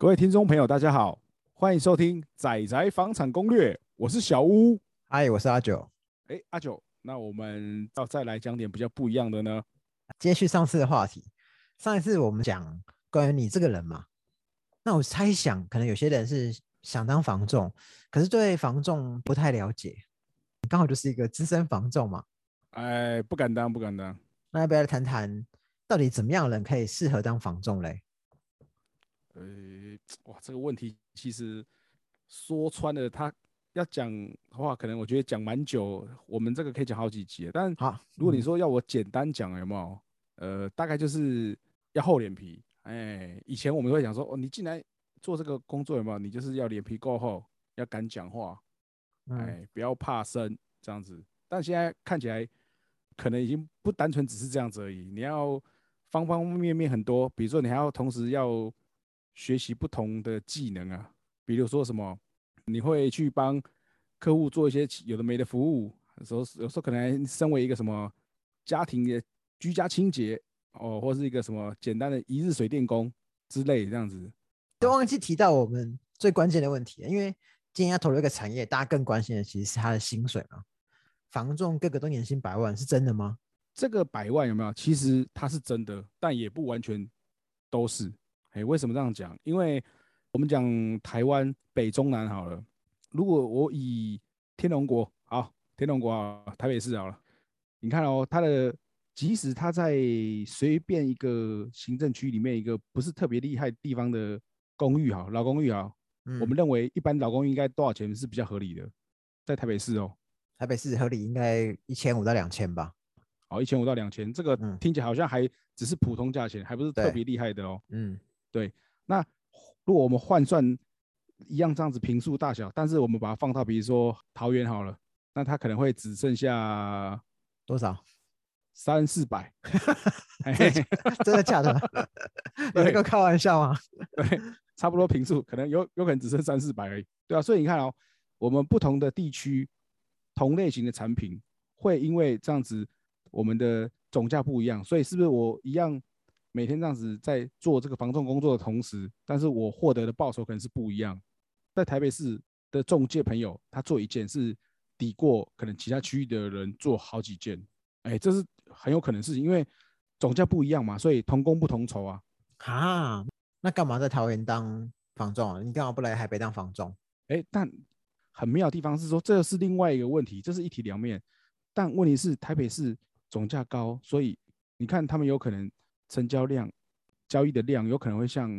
各位听众朋友，大家好，欢迎收听《仔仔房产攻略》，我是小屋。嗨，我是阿九。哎，阿九，那我们要再来讲点比较不一样的呢？接续上次的话题，上一次我们讲关于你这个人嘛，那我猜想可能有些人是想当房仲，可是对房仲不太了解，刚好就是一个资深房仲嘛。哎，不敢当，不敢当。那要不要来谈谈，到底怎么样人可以适合当房仲嘞？呃，哇，这个问题其实说穿了，他要讲的话，可能我觉得讲蛮久，我们这个可以讲好几集。但好，如果你说要我简单讲，有没有？呃，大概就是要厚脸皮。哎，以前我们会讲说，哦，你进来做这个工作，有没有？你就是要脸皮够厚，要敢讲话，哎，不要怕生这样子。但现在看起来，可能已经不单纯只是这样子而已。你要方方面面很多，比如说你还要同时要学习不同的技能啊，比如说什么，你会去帮客户做一些有的没的服务，有时候有时候可能身为一个什么家庭的居家清洁哦，或是一个什么简单的一日水电工之类这样子。都忘记提到我们最关键的问题，因为今天要投入一个产业，大家更关心的其实是他的薪水嘛。房仲个个都年薪百万，是真的吗？这个百万有没有？其实它是真的，但也不完全都是。哎，为什么这样讲？因为我们讲台湾北中南好了。如果我以天龙国好，天龙国啊，台北市好了，你看哦，它的即使它在随便一个行政区里面一个不是特别厉害地方的公寓哈，老公寓啊，我们认为一般老公寓应该多少钱是比较合理的？在台北市哦。台北市合理应该一千五到两千吧。好，一千五到两千，这个听起来好像还只是普通价钱，还不是特别厉害的哦。嗯，对。那如果我们换算一样这样子平数大小，但是我们把它放到比如说桃园好了，那它可能会只剩下多少？三四百？真的假的？有那个开玩笑吗？对，差不多平数可能有有可能只剩三四百而已。对啊，所以你看哦，我们不同的地区。同类型的产品会因为这样子，我们的总价不一样，所以是不是我一样每天这样子在做这个防重工作的同时，但是我获得的报酬可能是不一样。在台北市的中介朋友，他做一件是抵过可能其他区域的人做好几件，哎，这是很有可能是因为总价不一样嘛，所以同工不同酬啊。啊，那干嘛在桃园当房仲啊？你干嘛不来台北当房仲？哎，但。很妙的地方是说，这是另外一个问题，这是一体两面。但问题是，台北市总价高，所以你看他们有可能成交量、交易的量有可能会像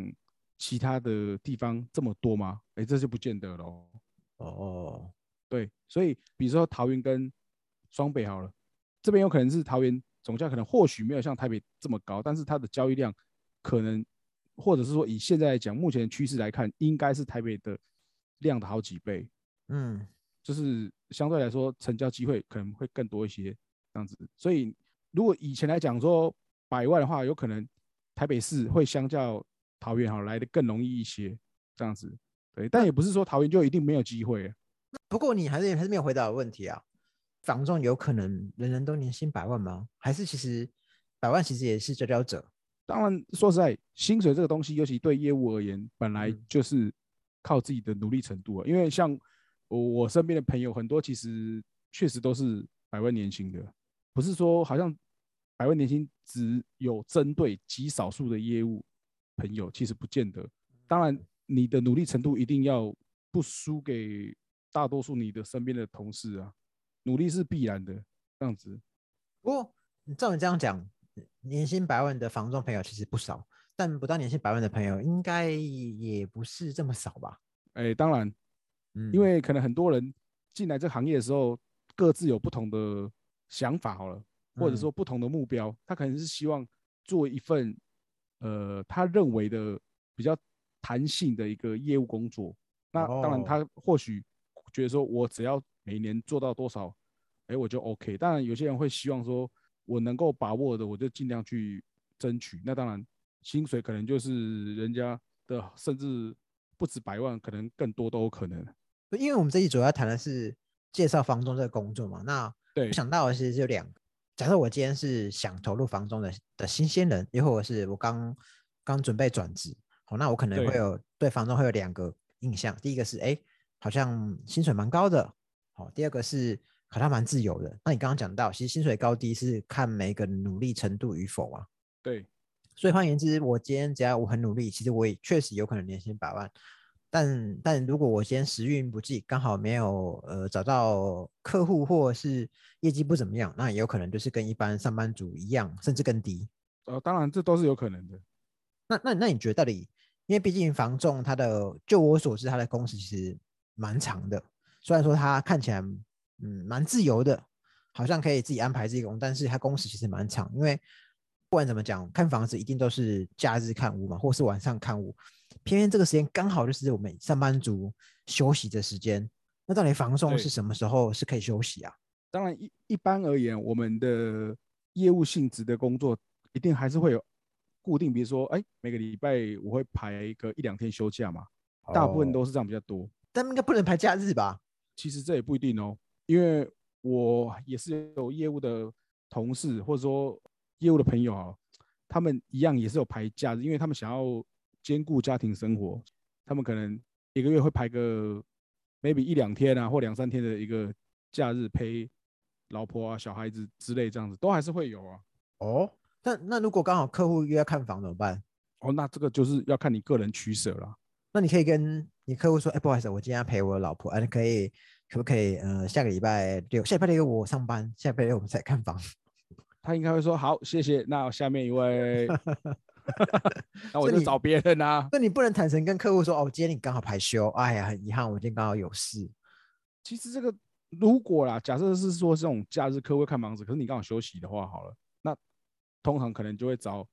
其他的地方这么多吗？哎，这就不见得喽。哦，对，所以比如说桃园跟双北好了，这边有可能是桃园总价可能或许没有像台北这么高，但是它的交易量可能，或者是说以现在来讲，目前的趋势来看，应该是台北的量的好几倍。嗯，就是相对来说，成交机会可能会更多一些，这样子。所以，如果以前来讲说百万的话，有可能台北市会相较桃园哈来的更容易一些，这样子。对，但也不是说桃园就一定没有机会。不过你还是还是没有回答问题啊。房仲有可能人人都年薪百万吗？还是其实百万其实也是佼佼者？当然，说实在，薪水这个东西，尤其对业务而言，本来就是靠自己的努力程度啊。因为像我我身边的朋友很多，其实确实都是百万年薪的，不是说好像百万年薪只有针对极少数的业务朋友，其实不见得。当然，你的努力程度一定要不输给大多数你的身边的同事啊，努力是必然的这样子。不过，照你这样讲，年薪百万的房仲朋友其实不少，但不到年薪百万的朋友应该也不是这么少吧？哎，当然。因为可能很多人进来这行业的时候，各自有不同的想法，好了，或者说不同的目标，他可能是希望做一份，呃，他认为的比较弹性的一个业务工作。那当然，他或许觉得说，我只要每年做到多少，哎，我就 OK。当然，有些人会希望说，我能够把握的，我就尽量去争取。那当然，薪水可能就是人家的，甚至不止百万，可能更多都有可能。因为我们这一主要谈的是介绍房东这个工作嘛，那对，想到的其实就两个。假设我今天是想投入房中的的新鲜人，又或者是我刚刚准备转职，好，那我可能会有对房东会有两个印象，第一个是哎，好像薪水蛮高的，好，第二个是好像蛮自由的。那你刚刚讲到，其实薪水高低是看每个努力程度与否啊。对，所以换言之，我今天只要我很努力，其实我也确实有可能年薪百万。但但如果我今天时运不济，刚好没有呃找到客户，或者是业绩不怎么样，那也有可能就是跟一般上班族一样，甚至更低。呃，当然这都是有可能的。那那那你觉得到底？因为毕竟房仲它的，就我所知，它的工时其实蛮长的。虽然说它看起来嗯蛮自由的，好像可以自己安排自己工，但是它工时其实蛮长。因为不管怎么讲，看房子一定都是假日看屋嘛，或是晚上看屋。偏偏这个时间刚好就是我们上班族休息的时间，那到底房送是什么时候是可以休息啊？当然一一般而言，我们的业务性质的工作一定还是会有固定，比如说，哎，每个礼拜我会排个一两天休假嘛，大部分都是这样比较多。但应该不能排假日吧？其实这也不一定哦，因为我也是有业务的同事或者说业务的朋友啊，他们一样也是有排假日，因为他们想要。兼顾家庭生活，他们可能一个月会排个 maybe 一两天啊，或两三天的一个假日陪老婆啊、小孩子之类，这样子都还是会有啊。哦，那那如果刚好客户约要看房怎么办？哦，那这个就是要看你个人取舍了。那你可以跟你客户说，哎，不好意思，我今天要陪我老婆，哎，可以可不可以？呃，下个礼拜六，下礼拜六我上班，下礼拜六我们再看房。他应该会说好，谢谢。那下面一位。那我就找别人啊。那你不能坦诚跟客户说哦，今天你刚好排休，哎呀，很遗憾，我今天刚好有事。其实这个如果啦，假设是说这种假日客户看房子，可是你刚好休息的话，好了，那通常可能就会找，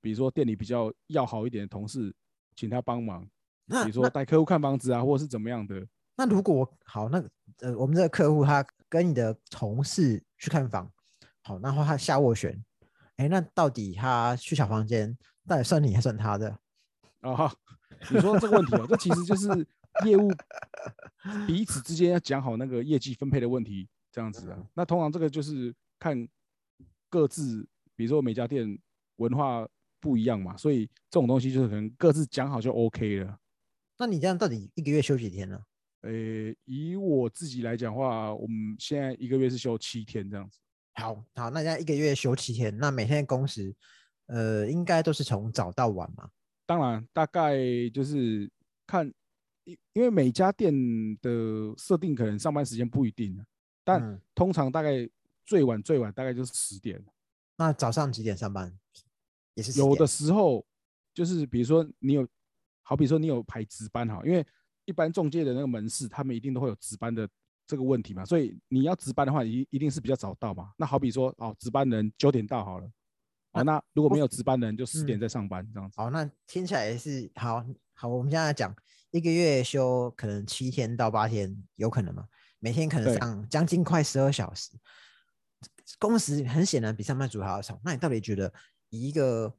比如说店里比较要好一点的同事，请他帮忙，比如说带客户看房子啊，或者是怎么样的。那如果好，那呃，我们这个客户他跟你的同事去看房，好，然后他下斡旋，哎，那到底他去小房间？到底算你还算他的？啊，你说这个问题哦，这其实就是业务 彼此之间要讲好那个业绩分配的问题，这样子啊。那通常这个就是看各自，比如说每家店文化不一样嘛，所以这种东西就是可能各自讲好就 OK 了。那你这样到底一个月休几天呢？呃，以我自己来讲话，我们现在一个月是休七天这样子。好好，那家一个月休七天，那每天的工时？呃，应该都是从早到晚嘛。当然，大概就是看，因因为每家店的设定可能上班时间不一定，但通常大概最晚最晚大概就是十点。那早上几点上班？也是有的时候就是比如说你有，好比说你有排值班哈，因为一般中介的那个门市他们一定都会有值班的这个问题嘛，所以你要值班的话一一定是比较早到嘛。那好比说哦，值班人九点到好了。哦，那如果没有值班的人，就十点再上班这样子。好，那听起来也是好好。我们现在讲一个月休可能七天到八天，有可能吗？每天可能上将近快十二小时，工时很显然比上班族还要长。那你到底觉得，以一个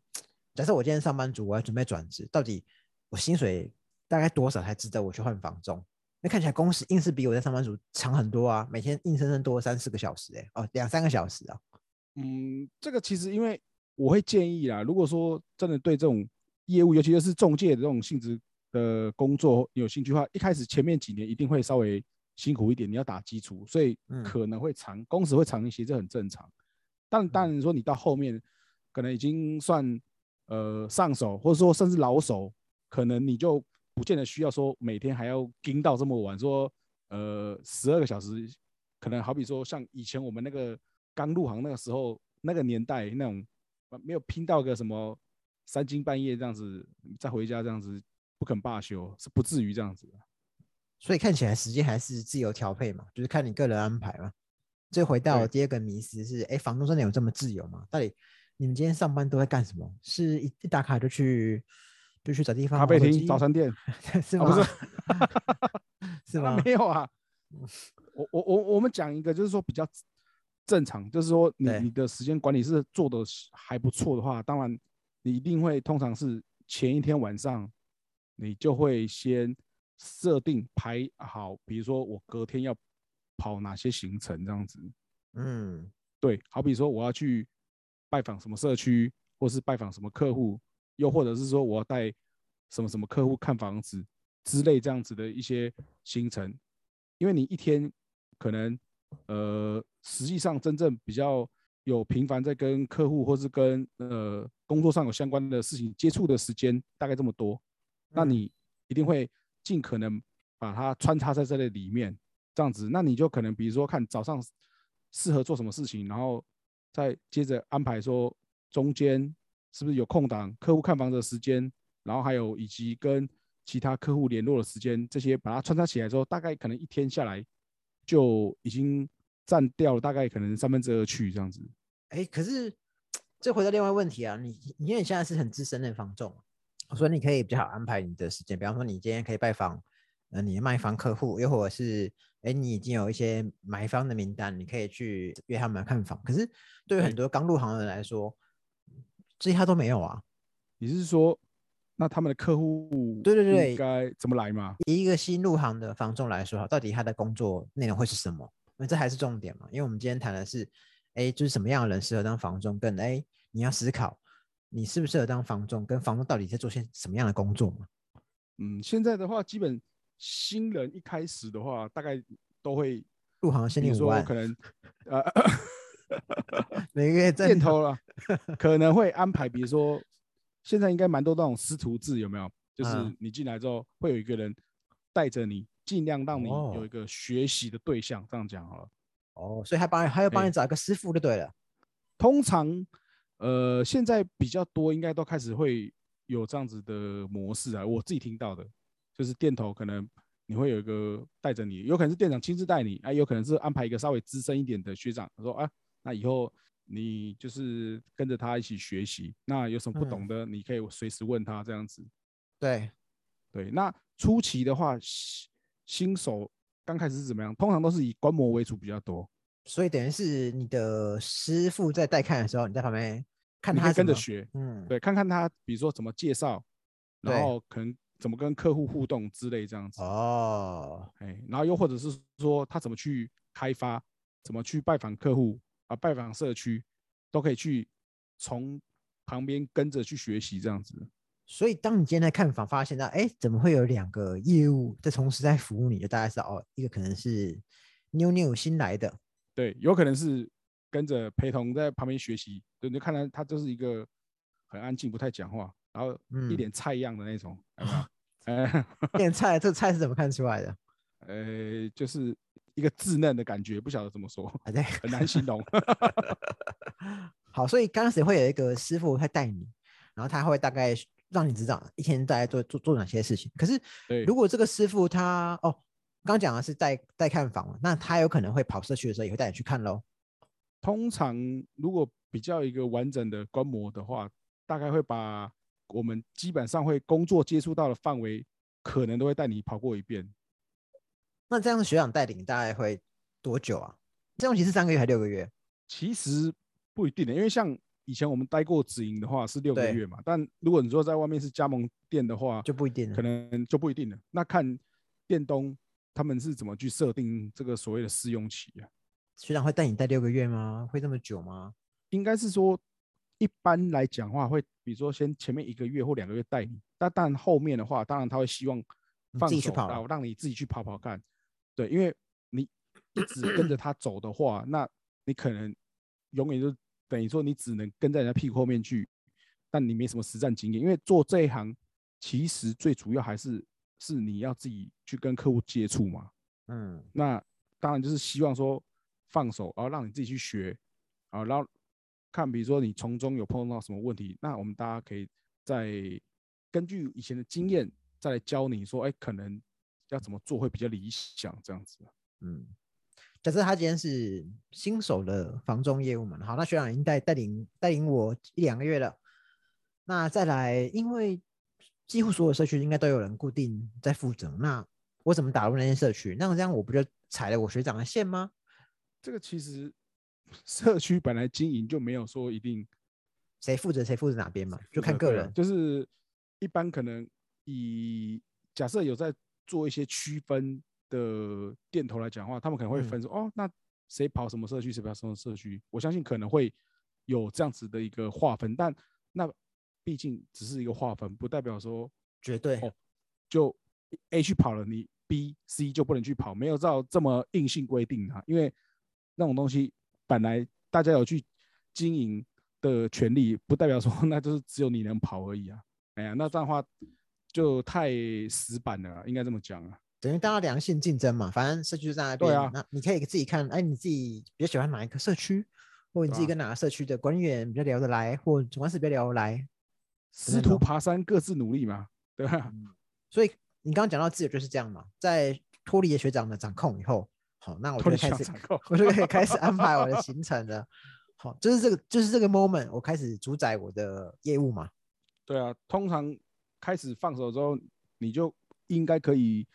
假设我今天上班族，我要准备转职，到底我薪水大概多少才值得我去换房中？那看起来工时硬是比我在上班族长很多啊，每天硬生生多三四个小时，哎，哦，两三个小时啊。嗯，这个其实因为。我会建议啦，如果说真的对这种业务，尤其是中介的这种性质的工作有兴趣的话，一开始前面几年一定会稍微辛苦一点，你要打基础，所以可能会长工时会长一些，这很正常。但当然说你到后面可能已经算呃上手，或者说甚至老手，可能你就不见得需要说每天还要盯到这么晚，说呃十二个小时，可能好比说像以前我们那个刚入行那个时候那个年代那种。没有拼到个什么三更半夜这样子再回家这样子不肯罢休是不至于这样子的，所以看起来时间还是自由调配嘛，就是看你个人安排嘛。这回到第二个迷思是：哎，房东真的有这么自由吗？到底你们今天上班都在干什么？是一一打卡就去就去找地方？咖啡厅、早餐店 是吗？不是，是吗？没有啊。我我我我们讲一个，就是说比较。正常就是说，你你的时间管理是做的还不错的话，当然你一定会通常是前一天晚上，你就会先设定排好，比如说我隔天要跑哪些行程这样子。嗯，对，好比说我要去拜访什么社区，或是拜访什么客户，又或者是说我要带什么什么客户看房子之类这样子的一些行程，因为你一天可能呃实际上真正比较有频繁在跟客户或是跟呃工作上有相关的事情接触的时间大概这么多，那嗯。你一定会尽可能把它穿插在这类里面，这样子，那你就可能比如说看早上适合做什么事情，然后再接着安排说中间是不是有空档，客户看房的时间，然后还有以及跟其他客户联络的时间，这些把它穿插起来之后，大概可能一天下来就已经占掉了大概可能三分之二去这样子。哎，可是这回到另外一个问题啊，你你因为你现在是很资深的房仲，所以你可以比较好安排你的时间。比方说，你今天可以拜访呃你的卖房客户，又或者是哎你已经有一些买方的名单，你可以去约他们看房。可是对于很多刚入行的人来说，这些他都没有啊。你是说，那他们的客户对对对应该怎么来嘛？以一个新入行的房仲来说，哈，到底他的工作内容会是什么？因为这还是重点嘛。因为我们今天谈的是，哎，就是什么样的人适合当房仲，跟哎，你要思考你适不适合当房仲，跟房仲到底在做些什么样的工作嘛。嗯，现在的话，基本新人一开始的话，大概都会，入行先领五万说可，能呃 每个店头了，可能会安排，比如说现在应该蛮多那种师徒制，有没有？就是嗯你进来之后，会有一个人带着你，尽量让你有哦一个学习的对象。这样讲好了。哦，所以还帮你，他要帮哎你找一个师傅就对了。通常，呃，现在比较多，应该都开始会有这样子的模式啊。我自己听到的，就是店头可能你会有一个带着你，有可能是店长亲自带你，啊，有可能是安排一个稍微资深一点的学长，说啊，那以后你就是跟着他一起学习，那有什么不懂嗯的，你可以随时问他这样子。对，对，那初期的话，新新手刚开始是怎么样？通常都是以观摩为主比较多，所以等于是你的师傅在带看的时候，你在旁边看他。跟着学。嗯，对，看看他，比如说怎么介绍，然后可能怎么跟客户互动之类这样子。哦，哎，然后又或者是说他怎么去开发，怎么去拜访客户啊，拜访社区，都可以去从旁边跟着去学习这样子。所以当你今天在看房，发现到哎，怎么会有两个业务在同时在服务你？就大概知道哦，一个可能是妞妞新来的，对，有可能是跟着陪同在旁边学习，对，你就看他他就是一个很安静，不太讲话，然后一嗯脸菜样的那种？哎，点菜，这菜是怎么看出来的？呃，就是一个稚嫩的感觉，不晓得怎么说，啊，对，很难形容。好，所以刚开始会有一个师傅会带你，然后他会大概让你知道一天大概做做做哪些事情。可是如果这个师傅他哦，刚讲的是带带看房，那他有可能会跑社区的时候也会带你去看喽。通常如果比较一个完整的观摩的话，大概会把我们基本上会工作接触到的范围，可能都会带你跑过一遍。那这样的学长带领大概会多久啊？这样期是三个月还是六个月？其实不一定的，因为像以前我们待过直营的话是六个月嘛，但如果你说在外面是加盟店的话，就不一定了。可能就不一定了。那看店东他们是怎么去设定这个所谓的试用期啊？学长会带你带六个月吗？会这么久吗？应该是说，一般来讲的话，会比如说先前面一个月或两个月带你，但但后面的话，当然他会希望放手到让你自己去跑跑看。对，因为你一直跟着他走的话，那你可能永远就等于说你只能跟在人家屁股后面去，但你没什么实战经验。因为做这一行，其实最主要还是是你要自己去跟客户接触嘛。嗯，那当然就是希望说放手，然后让你自己去学，啊，然后看比如说你从中有碰到什么问题，那我们大家可以再根据以前的经验再来教你说，哎，可能要怎么做会比较理想这样子。嗯，假设他今天是新手的房中业务嘛，好，那学长已经带带领带领我一两个月了，那再来，因为几乎所有社区应该都有人固定在负责，那我怎么打入那些社区？那这样我不就踩了我学长的线吗？这个其实 社区本来经营就没有说一定谁负责谁负责哪边嘛，就看个人。就是一般可能以假设有在做一些区分的店头来讲的话，他们可能会嗯。分说、哦，那谁跑什么社区，谁跑什么社区，我相信可能会有这样子的一个划分，但那毕竟只是一个划分，不代表说绝对。哦就 A 去跑了，你 B、C 就不能去跑，没有照这么硬性规定啊，因为那种东西本来大家有去经营的权利，不代表说 那就是只有你能跑而已啊。哎呀，那这样的话就太死板了啊，应该这么讲啊。等于大家良性竞争嘛，反正社区就在那边，对啊那你可以自己看，哎，你自己比较喜欢哪一个社区，或者你自己跟哪个社区的管理员比较聊得来，或总干事比较聊得来。师徒爬山，各自努力嘛，对吧？所以你刚刚讲到自由就是这样嘛，在脱离了学长的掌控以后，好，那我就开始 我就可以开始安排我的 行程了。好，就是这个，就是这个 moment，我开始主宰我的业务嘛。对啊，通常开始放手之后，你就应该可以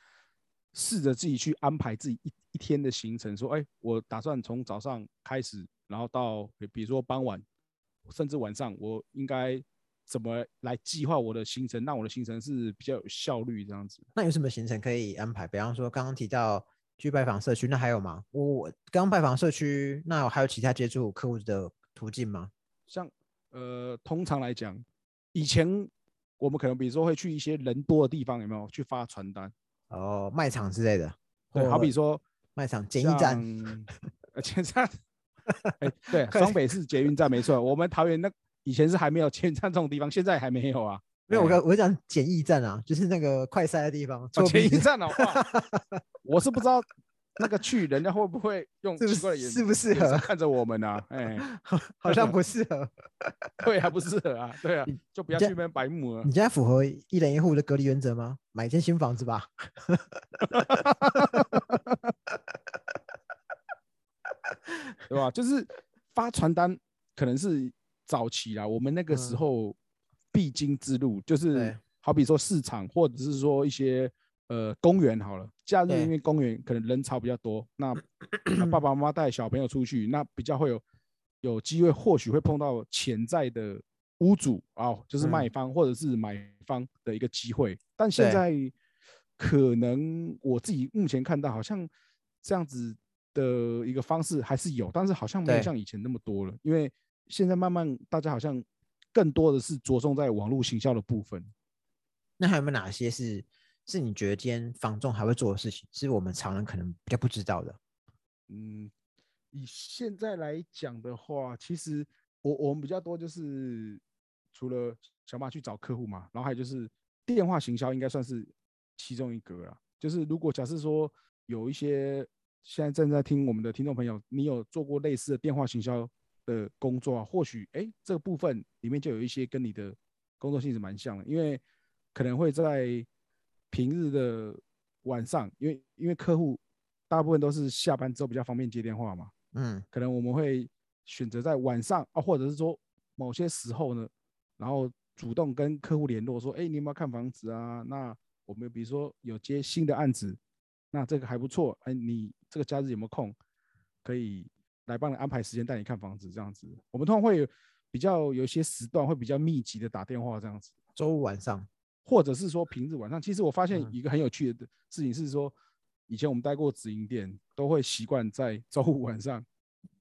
试着自己去安排自己一一天的行程，说，哎，我打算从早上开始，然后到比比如说傍晚，甚至晚上，我应该怎么来计划我的行程，让我的行程是比较有效率这样子。那有什么行程可以安排？比方说刚刚提到去拜访社区，那还有吗？我我刚拜访社区，那我还有其他接触客户的途径吗？像呃，通常来讲，以前我们可能比如说会去一些人多的地方，有没有去发传单？哦，卖场之类的，对，好比或说卖场简易站，捷运站，哎，对，双北市捷运站没错。我们桃园那以前是还没有捷运站这种地方，现在还没有啊。没有我我讲简易站啊，就是那个快塞的地方，哦作弊捷运站的话，我是不知道那个去人家会不会用奇怪的眼是适不适合？看着我们啊？哎，好像不适合。对，啊不适合啊，对啊你，就不要去那边白目了你。现在符合一人一户的隔离原则吗？买一间新房子吧。对吧？就是发传单，可能是早期啦，我们那个时嗯候必经之路，就是好比说市场，或者是说一些呃公园好了，假日因为公园可能人潮比较多，那 那爸爸妈妈带小朋友出去，那比较会有有机会，或许会碰到潜在的屋主啊、就是卖嗯。方或者是买方的一个机会，但现在可能我自己目前看到好像这样子的一个方式还是有，但是好像没有像以前那么多了，因为现在慢慢大家好像更多的是着重在网络行销的部分。那还有没有哪些是是你觉得今天房仲还会做的事情，是我们常人可能比较不知道的？嗯，以现在来讲的话，其实我我们比较多就是除了想办法去找客户嘛，然后还有就是电话行销应该算是其中一个啦。就是如果假设说有一些现在正在听我们的听众朋友，你有做过类似的电话行销的工作啊，或许哎这个部分里面就有一些跟你的工作性质蛮像的，因为可能会在平日的晚上，因为因为客户大部分都是下班之后比较方便接电话嘛，嗯，可能我们会选择在晚上啊，或者是说某些时候呢，然后主动跟客户联络说，哎，你有没有看房子啊？那我们比如说有接新的案子，那这个还不错，哎，你这个假日有没有空，可以来帮你安排时间带你看房子这样子。我们通常会有比较有一些时段会比较密集的打电话这样子。周五晚上，或者是说平日晚上，其实我发现嗯一个很有趣的事情是说，以前我们待过直营店，都会习惯在周五晚上，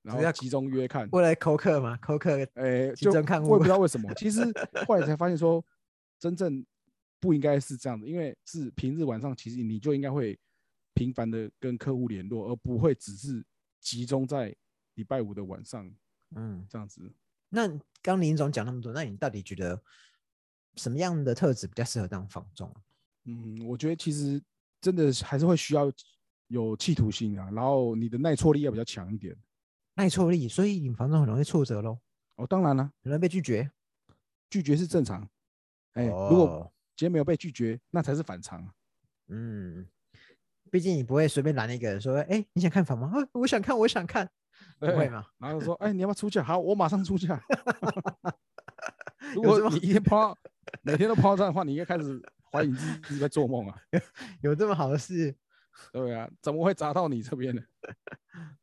然后集中约看。为了扣客嘛，扣客诶，就集中看屋我也不知道为什么，其实后来才发现说，真正不应该是这样的，因为是平日晚上，其实你就应该会频繁的跟客户联络，而不会只是集中在礼拜五的晚上嗯，这样子。那刚林总讲那么多，那你到底觉得什么样的特质比较适合当房仲啊？嗯，我觉得其实真的是还是会需要有企图心啊，然后你的耐挫力要比较强一点。耐挫力，所以你房仲很容易挫折喽，哦，当然了，很容易被拒绝。拒绝是正常。哎、如果哦今天没有被拒绝，那才是反常啊。嗯，毕竟你不会随便拦一个人说，哎、你想看房吗？啊，我想看，我想看，不会对吗？然后说，哎、你要不要出价？好，我马上出价。如有这么果你一天碰到每天都碰到这样的话，你应该开始怀疑自己在做梦啊。有这么好的事？对啊，怎么会砸到你这边呢？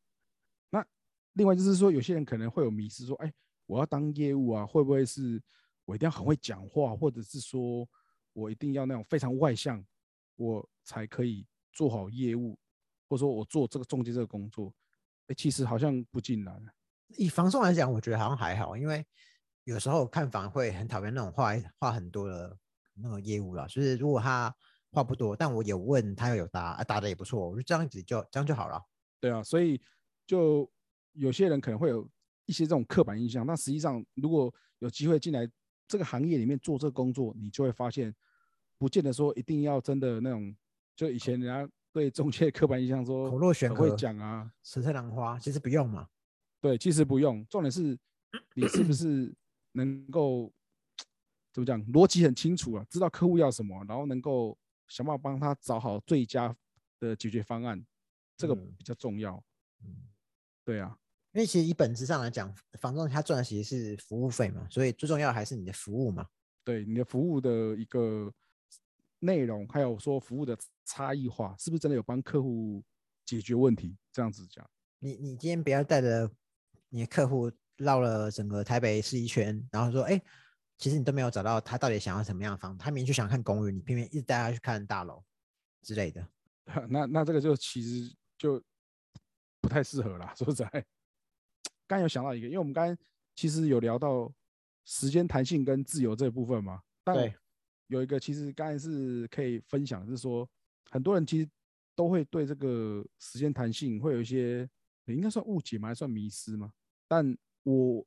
那另外就是说，有些人可能会有迷失，说，哎、我要当业务啊，会不会是我一定要很会讲话，或者是说我一定要那种非常外向，我才可以做好业务，或者说我做这个中介这个工作？哎、其实好像不尽然。以房仲来讲，我觉得好像还好，因为有时候看房会很讨厌那种话话很多的那个业务啦。就是如果他话不多，但我有问他又有答，啊答的也不错，我就这样子就这样就好了。对啊，所以就有些人可能会有一些这种刻板印象，但实际上如果有机会进来这个行业里面做这个工作，你就会发现，不见得说一定要真的那种，就以前人家对中介刻板印象说口若悬河会河讲啊，舌灿兰花其实不用嘛。对，其实不用，重点是你是不是能够 怎么讲，逻辑很清楚啊，知道客户要什么，然后能够想办法帮他找好最佳的解决方案，这个嗯比较重要。嗯，对啊，因为其实以本质上来讲，房东他赚的其实是服务费嘛，所以最重要的还是你的服务嘛。对你的服务的一个内容，还有说服务的差异化，是不是真的有帮客户解决问题？这样子讲，你你今天不要带着你的客户绕了整个台北市一圈，然后说，哎，其实你都没有找到他到底想要什么样的房子，他明明就想看公寓，你偏偏一直带他去看大楼之类的。那那这个就其实就不太适合啦。说实在，刚有想到一个，因为我们刚刚其实有聊到时间弹性跟自由这部分嘛，但对有一个其实刚才是可以分享，是说很多人其实都会对这个时间弹性会有一些应该算误解吗？还算迷失吗？但我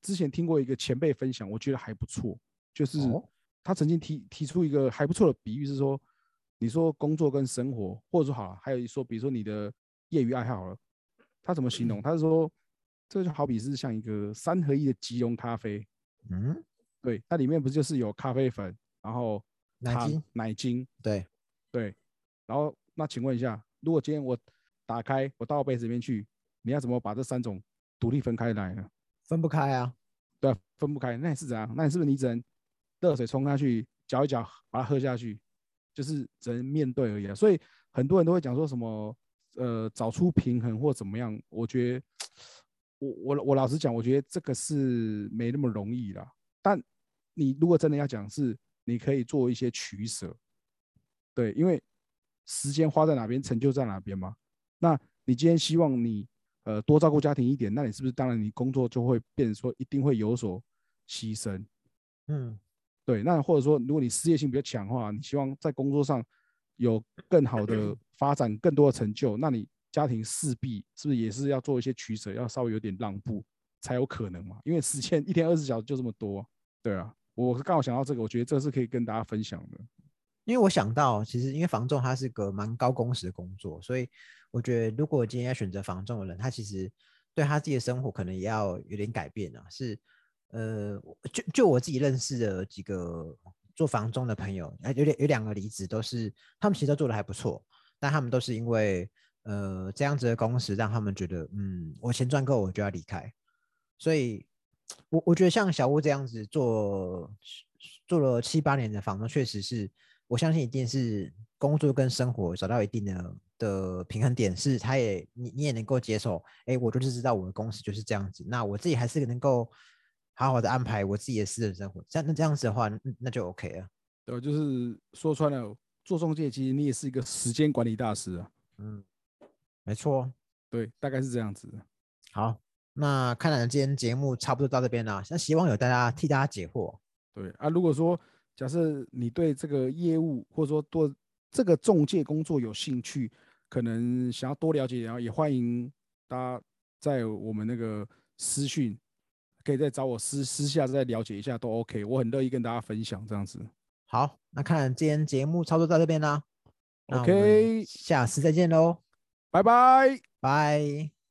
之前听过一个前辈分享，我觉得还不错，就是哦。他曾经提提出一个还不错的比喻，是说你说工作跟生活，或者说好了，还有一说比如说你的业余爱好好了，他怎么形容？他是说这就好比是像一个三合一的即溶咖啡，嗯，对，它里面不就是有咖啡粉，然后糖奶精，奶精，对，对，然后那请问一下，如果今天我打开，我倒到杯子里面去，你要怎么把这三种独立分开来呢？分不开啊。对啊，分不开，那你是怎样？那你是不是你只能热水冲下去，搅一搅，把它喝下去，就是只能面对而已啊。所以很多人都会讲说什么，呃，找出平衡或怎么样。我觉得，我我我老实讲，我觉得这个是没那么容易啦。但你如果真的要讲，是你可以做一些取舍，对，因为时间花在哪边，成就在哪边嘛。那你今天希望你呃多照顾家庭一点，那你是不是当然你工作就会变成说一定会有所牺牲？嗯，对，那或者说如果你事业性比较强的话，你希望在工作上有更好的 发展、更多的成就，那你家庭势必是不是也是要做一些取舍，要稍微有点让步才有可能嘛？因为时间一天二十小时就这么多，对啊，我刚好想到这个，我觉得这是可以跟大家分享的。因为我想到，其实因为房仲它是个蛮高工时的工作，所以我觉得如果今天要选择房仲的人，他其实对他自己的生活可能也要有点改变啊。是，呃，就就我自己认识的几个做房仲的朋友，有点有两个离职，都是他们其实都做的还不错，但他们都是因为呃这样子的工时让他们觉得，嗯，我钱赚够我就要离开，所以我我觉得像小屋这样子做做了七八年的房东，确实是我相信一定是工作跟生活找到一定的的平衡点，是他也你你也能够接受，哎，我就是知道我的公司就是这样子，那我自己还是能够好好的安排我自己的私人生活，像那这样子的话，那那就 OK 了。对，就是说穿了，做中介其实你也是一个时间管理大师啊。嗯，没错。对，大概是这样子。好，那看来今天节目差不多到这边了，那希望有大家替大家解惑。对啊，如果说假设你对这个业务或者说对这个中介工作有兴趣，可能想要多了解，然后也欢迎大家在我们那个私讯，可以再找我私私下再了解一下都 OK，我很乐意跟大家分享这样子。好，那看今天节目差不多到这边啦。OK 下次再见喽，拜拜。拜。